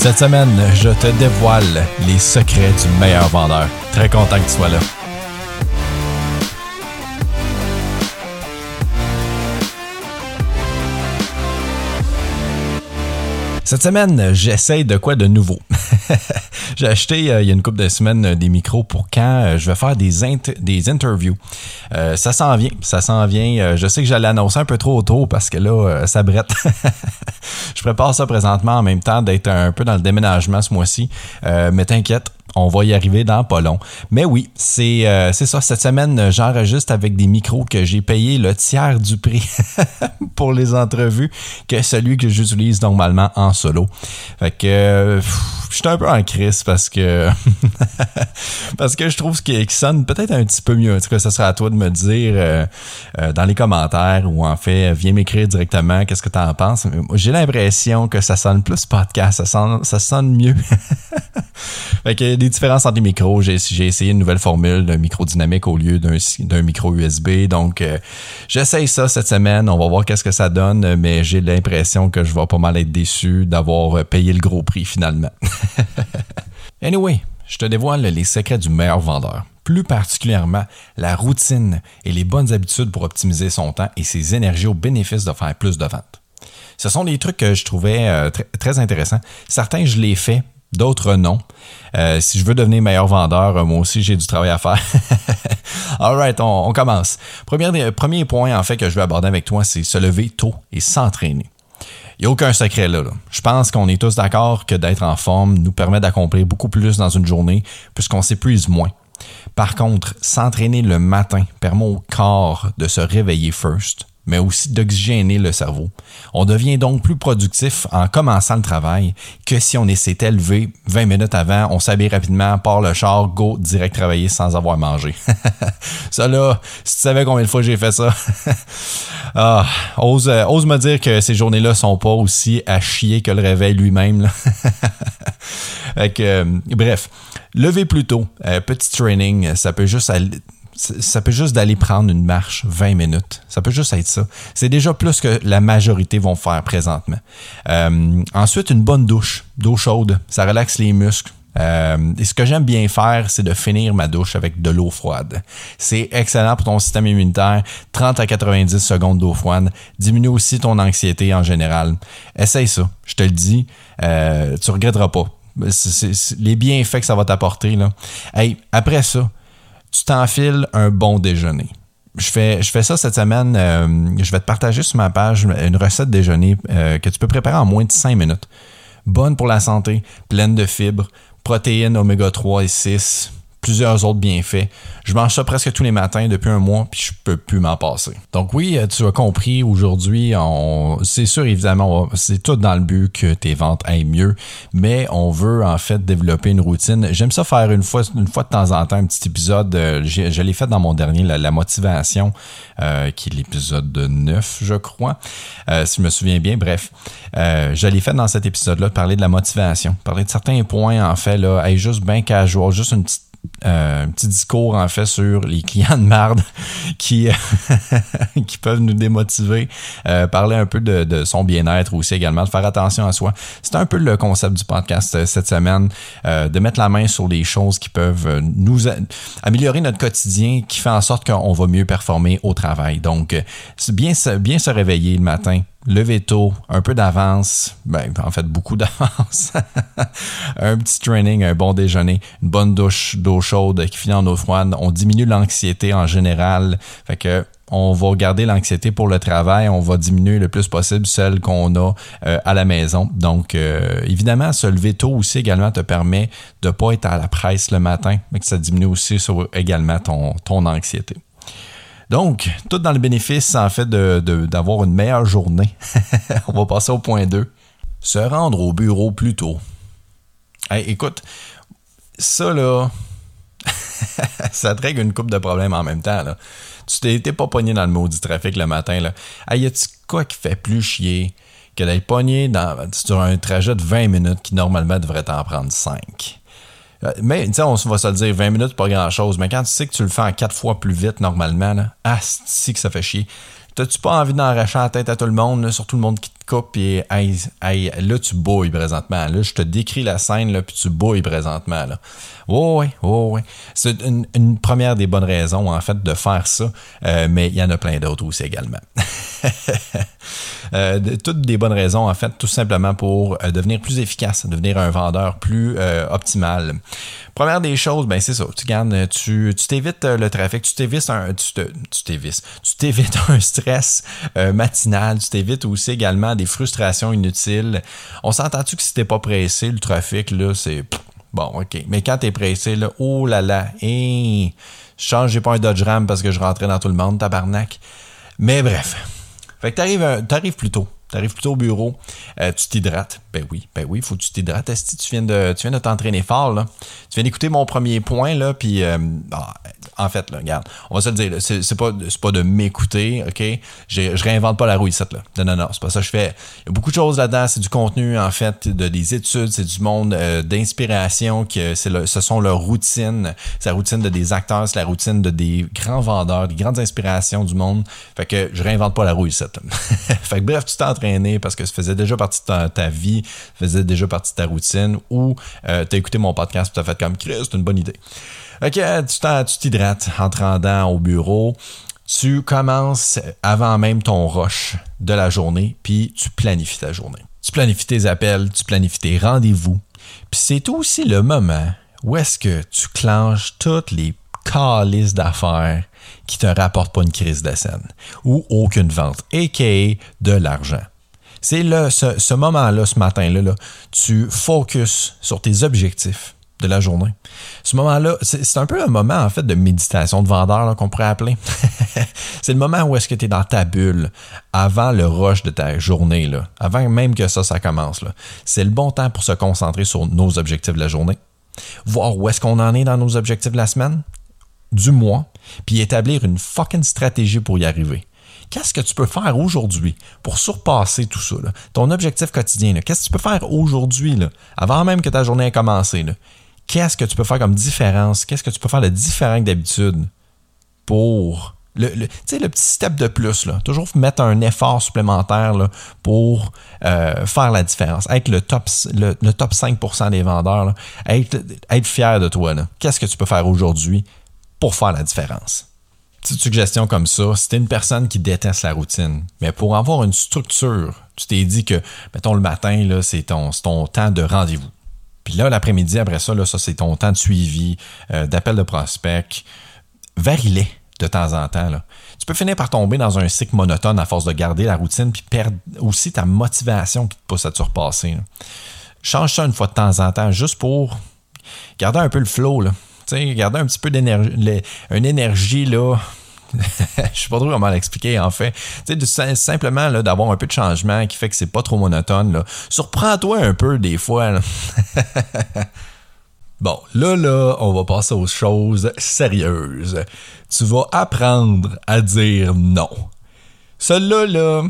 Cette semaine, je te dévoile les secrets du meilleur vendeur. Très content que tu sois là. Cette semaine, j'essaye de quoi de nouveau? J'ai acheté euh, il y a une couple de semaines euh, des micros pour quand euh, je vais faire des, des interviews. ça s'en vient, ça s'en vient. je sais que j'allais annoncer un peu trop tôt parce que là, ça brette. je prépare ça présentement en même temps d'être un peu dans le déménagement ce mois-ci. mais t'inquiète, on va y arriver dans pas long. Mais oui, c'est euh, ça. Cette semaine, j'enregistre avec des micros que j'ai payé le tiers du prix pour les entrevues que celui que j'utilise normalement en solo. Fait que euh, je suis un peu en crise parce que je trouve qu'il sonne peut-être un petit peu mieux. En tout sera à toi de me dire euh, dans les commentaires ou en fait, viens m'écrire directement qu'est-ce que tu en penses? J'ai l'impression que ça sonne plus podcast, ça ça sonne mieux. fait que des différences entre les micros. J'ai, essayé une nouvelle formule d'un micro dynamique au lieu d'un, micro USB. Donc, euh, j'essaye ça cette semaine. On va voir qu'est-ce que ça donne, mais j'ai l'impression que je vais pas mal être déçu d'avoir payé le gros prix finalement. anyway, je te dévoile les secrets du meilleur vendeur. Plus particulièrement, la routine et les bonnes habitudes pour optimiser son temps et ses énergies au bénéfice de faire plus de ventes. Ce sont des trucs que je trouvais euh, très intéressants. Certains, je les fais, d'autres non. Euh, si je veux devenir meilleur vendeur, euh, moi aussi j'ai du travail à faire. Alright, on, on, commence. Premier, premier point en fait que je veux aborder avec toi, c'est se lever tôt et s'entraîner. Il n'y a aucun secret là, là. Je pense qu'on est tous d'accord que d'être en forme nous permet d'accomplir beaucoup plus dans une journée puisqu'on s'épuise moins. Par contre, s'entraîner le matin permet au corps de se réveiller first, mais aussi d'oxygéner le cerveau. On devient donc plus productif en commençant le travail que si on s'était levé 20 minutes avant, on s'habille rapidement, part le char, go, direct travailler sans avoir mangé. ça là, si tu savais combien de fois j'ai fait ça, ah, ose, ose me dire que ces journées-là sont pas aussi à chier que le réveil lui-même. euh, bref, lever plus tôt, euh, petit training, ça peut juste aller ça peut juste d'aller prendre une marche 20 minutes. Ça peut juste être ça. C'est déjà plus que la majorité vont faire présentement. Euh, ensuite, une bonne douche, d'eau chaude, ça relaxe les muscles. Euh, et ce que j'aime bien faire, c'est de finir ma douche avec de l'eau froide. C'est excellent pour ton système immunitaire. 30 à 90 secondes d'eau froide. Diminue aussi ton anxiété en général. Essaye ça. Je te le dis. Euh, tu regretteras pas. les bienfaits que ça va t'apporter. Là. Hey, après ça, tu t'enfiles un bon déjeuner. Je fais, ça cette semaine. Euh, je vais te partager sur ma page une recette déjeuner euh, que tu peux préparer en moins de 5 minutes. Bonne pour la santé, pleine de fibres, protéines oméga 3 et 6, plusieurs autres bienfaits. Je mange ça presque tous les matins depuis un mois, puis je peux plus m'en passer. Donc oui, euh, tu as compris, aujourd'hui, c'est sûr, évidemment, c'est tout dans le but que tes ventes aillent mieux, mais on veut en fait développer une routine. J'aime ça faire une fois, une fois de temps en temps un petit épisode. Euh, je l'ai fait dans mon dernier, la, motivation, euh, qui est l'épisode 9, je crois, si je me souviens bien. Bref, je l'ai fait dans cet épisode-là, parler de la motivation, parler de certains points, en fait, là, hey, juste bien casual, juste une petite euh, un petit discours en fait sur les clients de marde qui, qui peuvent nous démotiver, euh, parler un peu de, son bien-être aussi également, de faire attention à soi. C'est un peu le concept du podcast euh, cette semaine, de mettre la main sur les choses qui peuvent nous améliorer notre quotidien, qui fait en sorte qu'on va mieux performer au travail. Donc, bien se réveiller le matin, lever tôt, un peu d'avance, ben, en fait beaucoup d'avance, un petit training, un bon déjeuner, une bonne douche d'eau chaude qui finit en eau froide, on diminue l'anxiété en général, fait que on va garder l'anxiété pour le travail, on va diminuer le plus possible celle qu'on a euh, à la maison. Donc, euh, évidemment, se lever tôt aussi également te permet de ne pas être à la presse le matin, mais que ça diminue aussi sur également ton, ton anxiété. Donc, tout dans le bénéfice, en fait, d'avoir une meilleure journée. On va passer au point 2. Se rendre au bureau plus tôt. écoute, ça là, ça te règle une coupe de problèmes en même temps. Là. Tu t'es pas pogné dans le maudit trafic le matin. Là. y a-tu quoi qui fait plus chier que d'être pogné dans, sur un trajet de 20 minutes qui normalement devrait t'en prendre 5? Euh, mais, tu sais, on va se le dire, 20 minutes, pas grand-chose. Mais quand tu sais que tu le fais en 4 fois plus vite normalement, là, si que ça fait chier. T'as-tu pas envie d'enracher la tête à tout le monde, surtout le monde qui, coupe, et là, tu bouilles présentement. Là, je te décris la scène, là, puis tu bouilles présentement. Là. Oh, oui, oui. C'est une, première des bonnes raisons, en fait, de faire ça, euh, mais il y en a plein d'autres aussi également. Euh, toutes des bonnes raisons, en fait, tout simplement pour euh, devenir plus efficace, devenir un vendeur plus optimal. Première des choses, ben c'est ça. Tu gardes, tu, t'évites le trafic, tu t'évites un, tu t'évites, tu t'évites un stress matinal, tu t'évites aussi également des frustrations inutiles. On s'entend-tu que si t'es pas pressé, le trafic, là, c'est Bon, OK. Mais quand t'es pressé, là, oh là là, hein, change, pas un Dodge Ram parce que je rentrais dans tout le monde, tabarnak. Mais bref. Fait que t'arrives, t'arrives plus tôt. T'arrives plutôt au bureau, euh, tu t'hydrates. Ben oui, ben oui, faut que tu t'hydrates. Si tu viens de, tu viens de t'entraîner fort, là. Tu viens d'écouter mon premier point, là, puis euh, ah, en fait, là, regarde, on va se le dire, c'est pas, pas de m'écouter, OK? Je réinvente pas la roue ici, là. Non, non, non, c'est pas ça que je fais. Il y a beaucoup de choses là-dedans, c'est du contenu, en fait, de des études, c'est du monde euh, d'inspiration, que c'est ce sont leurs routines. C'est la routine de des acteurs, c'est la routine de des grands vendeurs, des grandes inspirations du monde. Fait que je réinvente pas la roue ici, fait que bref, tu t'es parce que ça faisait déjà partie de ta, vie, ça faisait déjà partie de ta routine, ou euh, t'as écouté mon podcast et t'as fait comme Chris, c'est une bonne idée. OK, tu t'hydrates en te rendant au bureau. Tu commences avant même ton rush de la journée, puis tu planifies ta journée. Tu planifies tes appels, tu planifies tes rendez-vous. Puis c'est aussi le moment où est-ce que tu clenches toutes les calices d'affaires qui te rapportent pas une crise de scène ou aucune vente, a.k.a. de l'argent. C'est ce, ce moment-là, ce matin-là, là, tu focuses sur tes objectifs de la journée. Ce moment-là, c'est un peu un moment en fait de méditation de vendeur qu'on pourrait appeler. c'est le moment où est-ce que tu es dans ta bulle avant le rush de ta journée, là, avant même que ça, ça commence. C'est le bon temps pour se concentrer sur nos objectifs de la journée, voir où est-ce qu'on en est dans nos objectifs de la semaine, du mois, puis établir une fucking stratégie pour y arriver. Qu'est-ce que tu peux faire aujourd'hui pour surpasser tout ça? Ton objectif quotidien, qu'est-ce que tu peux faire aujourd'hui, avant même que ta journée ait commencé? qu'est-ce que tu peux faire comme différence? Qu'est-ce que tu peux faire de différent d'habitude pour le, le, le petit step de plus, toujours mettre un effort supplémentaire pour euh, faire la différence. Être le top, le, top 5% des vendeurs, être fier de toi. Qu'est-ce que tu peux faire aujourd'hui pour faire la différence? Petite suggestion comme ça, si tu es une personne qui déteste la routine, mais pour avoir une structure, tu t'es dit que, mettons, le matin, c'est ton, ton temps de rendez-vous. Puis là, l'après-midi, après ça, ça c'est ton temps de suivi, euh, d'appel de prospect. Varie-les de temps en temps. Tu peux finir par tomber dans un cycle monotone à force de garder la routine, puis perdre aussi ta motivation qui te pousse à te surpasser. Change ça une fois de temps en temps, juste pour garder un peu le flow. Garder un petit peu d'énergie, une énergie là, je sais pas trop comment l'expliquer en fait. Tu sais, simplement d'avoir un peu de changement qui fait que c'est pas trop monotone. Là. Surprends-toi un peu des fois. bon, là, là, on va passer aux choses sérieuses. Tu vas apprendre à dire non. Cela, là,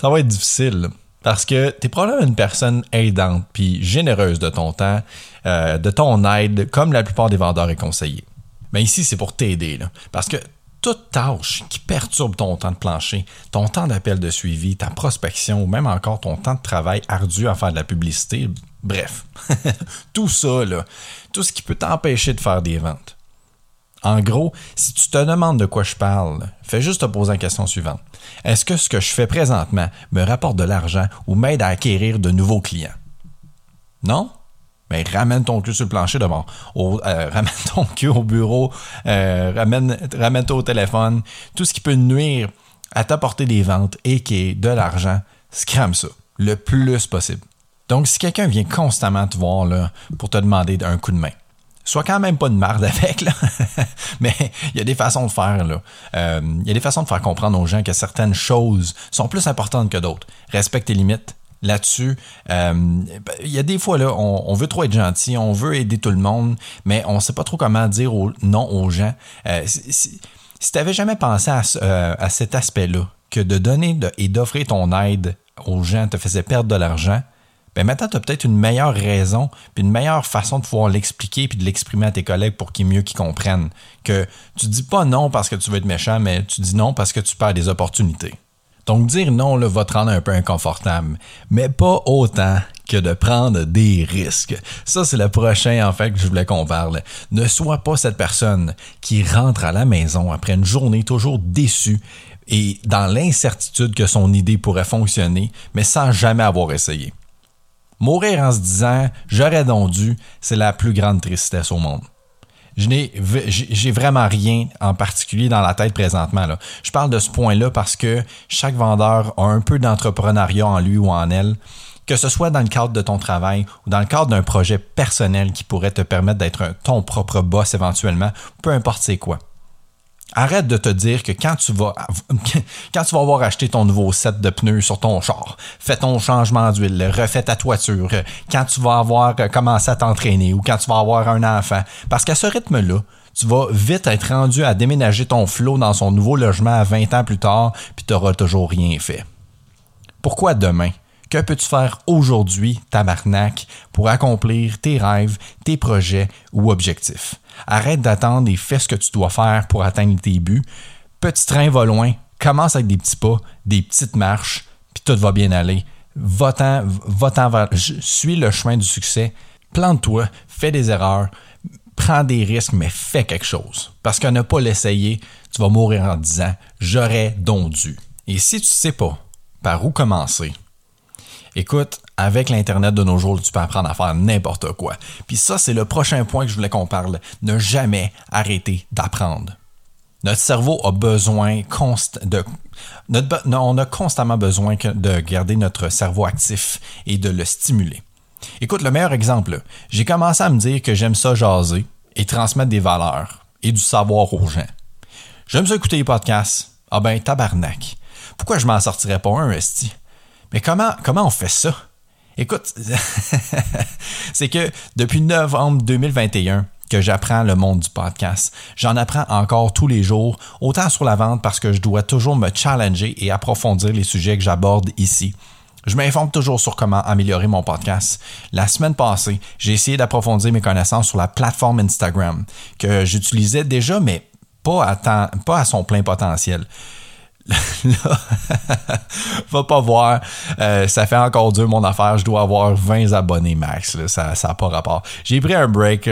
ça va être difficile. Parce que tu es probablement une personne aidante puis généreuse de ton temps, euh, de ton aide, comme la plupart des vendeurs et conseillers. Mais ici, c'est pour t'aider. Parce que toute tâche qui perturbe ton temps de plancher, ton temps d'appel de suivi, ta prospection ou même encore ton temps de travail ardu à faire de la publicité, bref, tout ça, là, tout ce qui peut t'empêcher de faire des ventes. En gros, si tu te demandes de quoi je parle, fais juste te poser la question suivante. Est-ce que ce que je fais présentement me rapporte de l'argent ou m'aide à acquérir de nouveaux clients? Non? ben, ramène ton cul sur le plancher d'abord. Euh, ramène ton cul au bureau, euh, ramène, ramène-toi au téléphone. Tout ce qui peut nuire à t'apporter des ventes et qui est de l'argent, scram ça le plus possible. Donc, si quelqu'un vient constamment te voir pour te demander un coup de main, sois quand même pas de marde avec, là. mais il y a des façons de faire. Là. Euh, il y a des façons de faire comprendre aux gens que certaines choses sont plus importantes que d'autres. Respecte tes limites, là-dessus. Euh, il y a des fois, là, on, veut trop être gentil, on veut aider tout le monde, mais on ne sait pas trop comment dire non aux gens. Euh, si, tu n'avais jamais pensé à, cet aspect-là, que de donner et d'offrir ton aide aux gens te faisait perdre de l'argent, ben maintenant, tu as peut-être une meilleure raison, puis une meilleure façon de pouvoir l'expliquer, puis de l'exprimer à tes collègues pour qu'ils mieux qu'ils comprennent. Que tu dis pas non parce que tu veux être méchant, mais tu dis non parce que tu perds des opportunités. Donc dire non là, va te rendre un peu inconfortable, mais pas autant que de prendre des risques. Ça, c'est le prochain, en fait, que je voulais qu'on parle. Ne sois pas cette personne qui rentre à la maison après une journée toujours déçue et dans l'incertitude que son idée pourrait fonctionner, mais sans jamais avoir essayé. Mourir en se disant j'aurais donc dû, c'est la plus grande tristesse au monde. Je n'ai, j'ai vraiment rien en particulier dans la tête présentement. Là. Je parle de ce point-là parce que chaque vendeur a un peu d'entrepreneuriat en lui ou en elle, que ce soit dans le cadre de ton travail ou dans le cadre d'un projet personnel qui pourrait te permettre d'être ton propre boss éventuellement, peu importe c'est quoi. Arrête de te dire que quand tu vas avoir acheté ton nouveau set de pneus sur ton char, fais ton changement d'huile, refais ta toiture, quand tu vas avoir commencé à t'entraîner ou quand tu vas avoir un enfant, parce qu'à ce rythme-là, tu vas vite être rendu à déménager ton flot dans son nouveau logement à 20 ans plus tard, puis tu n'auras toujours rien fait. Pourquoi demain? Que peux-tu faire aujourd'hui, tabarnak, pour accomplir tes rêves, tes projets ou objectifs? Arrête d'attendre et fais ce que tu dois faire pour atteindre tes buts. Petit train va loin, commence avec des petits pas, des petites marches, puis tout va bien aller. Va-t'en, va-t'en vers, suis le chemin du succès. Plante-toi, fais des erreurs, prends des risques, mais fais quelque chose. Parce qu'à ne pas l'essayer, tu vas mourir en disant j'aurais donc dû. Et si tu ne sais pas par où commencer, Écoute, avec l'Internet de nos jours, tu peux apprendre à faire n'importe quoi. Puis ça, c'est le prochain point que je voulais qu'on parle. Ne jamais arrêter d'apprendre. Notre cerveau a besoin de, on a constamment besoin de garder notre cerveau actif et de le stimuler. Écoute, le meilleur exemple, j'ai commencé à me dire que j'aime ça jaser et transmettre des valeurs et du savoir aux gens. J'aime ça écouter les podcasts. Ah ben, tabarnak. Pourquoi je m'en sortirais pas un, esti? Mais comment, comment on fait ça? Écoute, c'est que depuis novembre 2021 que j'apprends le monde du podcast. J'en apprends encore tous les jours, autant sur la vente parce que je dois toujours me challenger et approfondir les sujets que j'aborde ici. Je m'informe toujours sur comment améliorer mon podcast. La semaine passée, j'ai essayé d'approfondir mes connaissances sur la plateforme Instagram que j'utilisais déjà, mais pas à, pas à son plein potentiel. Là, va pas voir. Euh, ça fait encore dur mon affaire. Je dois avoir 20 abonnés max. Ça n'a pas rapport. J'ai pris un break.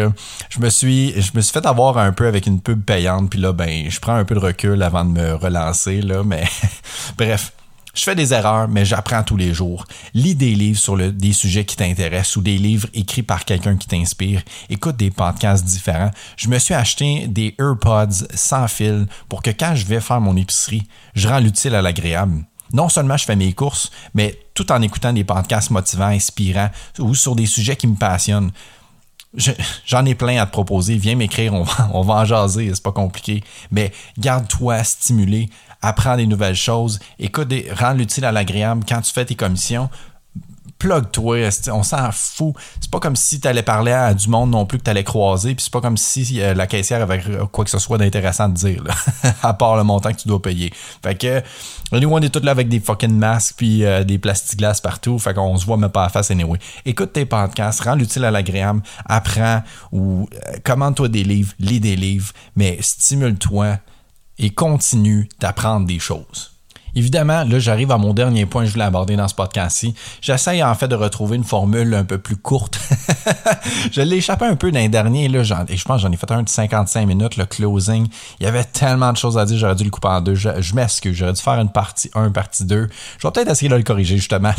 Je me suis je me suis fait avoir un peu avec une pub payante. Puis là, ben, je prends un peu de recul avant de me relancer. Là, mais bref. Je fais des erreurs, mais j'apprends tous les jours. Lis des livres sur des sujets qui t'intéressent ou des livres écrits par quelqu'un qui t'inspire. Écoute des podcasts différents. Je me suis acheté des AirPods sans fil pour que quand je vais faire mon épicerie, je rends l'utile à l'agréable. Non seulement je fais mes courses, mais tout en écoutant des podcasts motivants, inspirants ou sur des sujets qui me passionnent. J'en ai plein à te proposer. Viens m'écrire, on va, on va en jaser, c'est pas compliqué. Mais garde-toi stimulé, apprends des nouvelles choses, écoute, des, rends l'utile à l'agréable quand tu fais tes commissions. Plug-toi, on s'en fout? C'est pas comme si tu allais parler à du monde non plus que tu allais croiser, puis c'est pas comme si euh, la caissière avait quoi que ce soit d'intéressant à dire, à part le montant que tu dois payer. Fait que, nous, on est tous là avec des fucking masques, puis euh, des plastiglas partout, fait qu'on se voit même pas à face anyway. Écoute tes podcasts, rends l'utile à l'agréable, apprends ou euh, commande-toi des livres, lis des livres, mais stimule-toi et continue d'apprendre des choses. Évidemment, là, j'arrive à mon dernier point je voulais aborder dans ce podcast-ci. J'essaye en fait de retrouver une formule un peu plus courte. je l'ai échappé un peu dans les derniers, là, je pense j'en ai fait un de 55 minutes, le closing. Il y avait tellement de choses à dire, j'aurais dû le couper en deux. Je, m'excuse, j'aurais dû faire une partie 1, partie 2. Je vais peut-être essayer de le corriger, justement.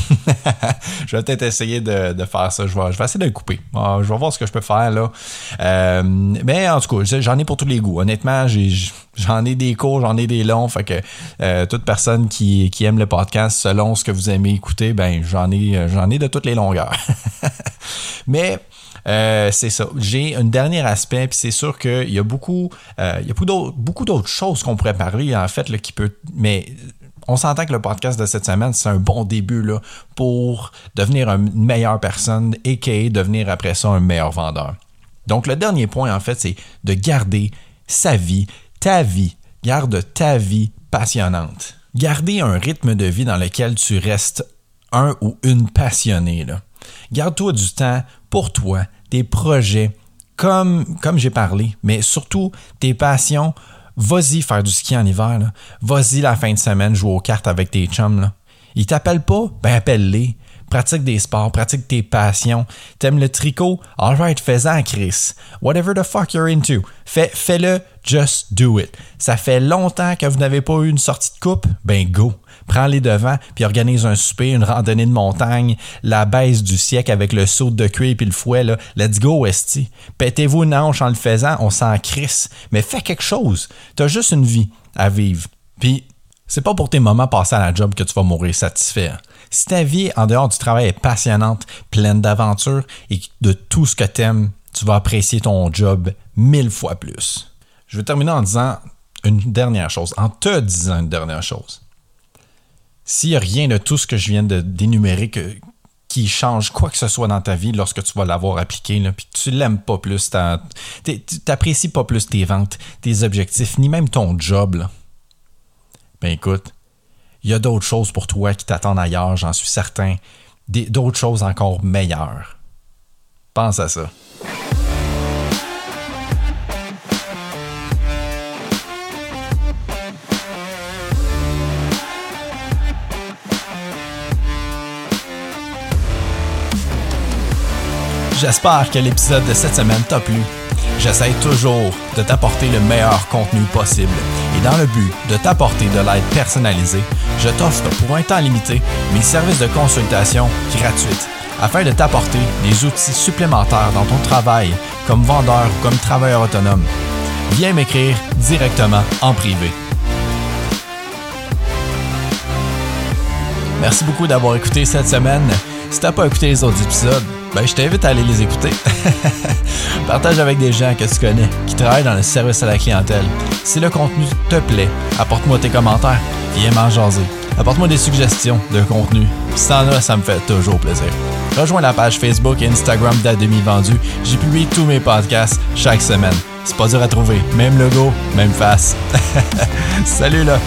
je vais peut-être essayer de, faire ça. Je vais, je vais essayer de le couper. Ah, je vais voir ce que je peux faire, là. Euh, mais en tout cas, j'en ai pour tous les goûts. Honnêtement, j'ai J'en ai des courts, j'en ai des longs. Fait que euh, toute personne qui, qui aime le podcast selon ce que vous aimez écouter, ben j'en ai, euh, j'en ai de toutes les longueurs. Mais euh, c'est ça. J'ai un dernier aspect, puis c'est sûr qu'il y a beaucoup, il y a beaucoup d'autres choses qu'on pourrait parler, en fait, qui peut. Mais on s'entend que le podcast de cette semaine, c'est un bon début là, pour devenir une meilleure personne et devenir après ça un meilleur vendeur. Donc, le dernier point, en fait, c'est de garder sa vie ta vie. Garde ta vie passionnante. Garder un rythme de vie dans lequel tu restes un ou une passionnée. Garde-toi du temps pour toi, tes projets, comme, comme j'ai parlé, mais surtout tes passions vas-y faire du ski en hiver. Vas-y la fin de semaine jouer aux cartes avec tes chums. Là. Ils t'appellent pas? Ben appelle-les. Pratique des sports, pratique tes passions. T'aimes le tricot? Alright, fais-en, Chris. Whatever the fuck you're into. Fais, fais-le, just do it. Ça fait longtemps que vous n'avez pas eu une sortie de coupe? Ben go. Prends les devants, puis organise un souper, une randonnée de montagne, la baisse du siècle avec le saut de cuir puis le fouet, là. Let's go, Esti. Pétez-vous une hanche en le faisant, on s'en crisse. Mais fais quelque chose. T'as juste une vie à vivre. Puis, c'est pas pour tes moments passés à la job que tu vas mourir satisfait. hein. Si ta vie en dehors du travail est passionnante, pleine d'aventures et de tout ce que t'aimes, tu vas apprécier ton job mille fois plus. Je vais terminer en disant une dernière chose, en te disant une dernière chose. S'il n'y a rien de tout ce que je viens de d'énumérer qui change quoi que ce soit dans ta vie lorsque tu vas l'avoir appliqué, puis que tu l'aimes pas plus, tu n'apprécies pas plus tes ventes, tes objectifs, ni même ton job. Ben écoute, il y a d'autres choses pour toi qui t'attendent ailleurs, j'en suis certain. D'autres choses encore meilleures. Pense à ça. J'espère que l'épisode de cette semaine t'a plu. J'essaie toujours de t'apporter le meilleur contenu possible. Et dans le but de t'apporter de l'aide personnalisée, je t'offre pour un temps limité mes services de consultation gratuites afin de t'apporter des outils supplémentaires dans ton travail comme vendeur ou comme travailleur autonome. Viens m'écrire directement en privé. Merci beaucoup d'avoir écouté cette semaine. Si t'as pas écouté les autres épisodes, ben je t'invite à aller les écouter. Partage avec des gens que tu connais qui travaillent dans le service à la clientèle. Si le contenu te plaît, apporte-moi tes commentaires. Viens m'en jaser. Apporte-moi des suggestions de contenu. Si ça me fait toujours plaisir. Rejoins la page Facebook et Instagram d'Ademi Vendu. J'y publie tous mes podcasts chaque semaine. C'est pas dur à trouver. Même logo, même face. Salut là!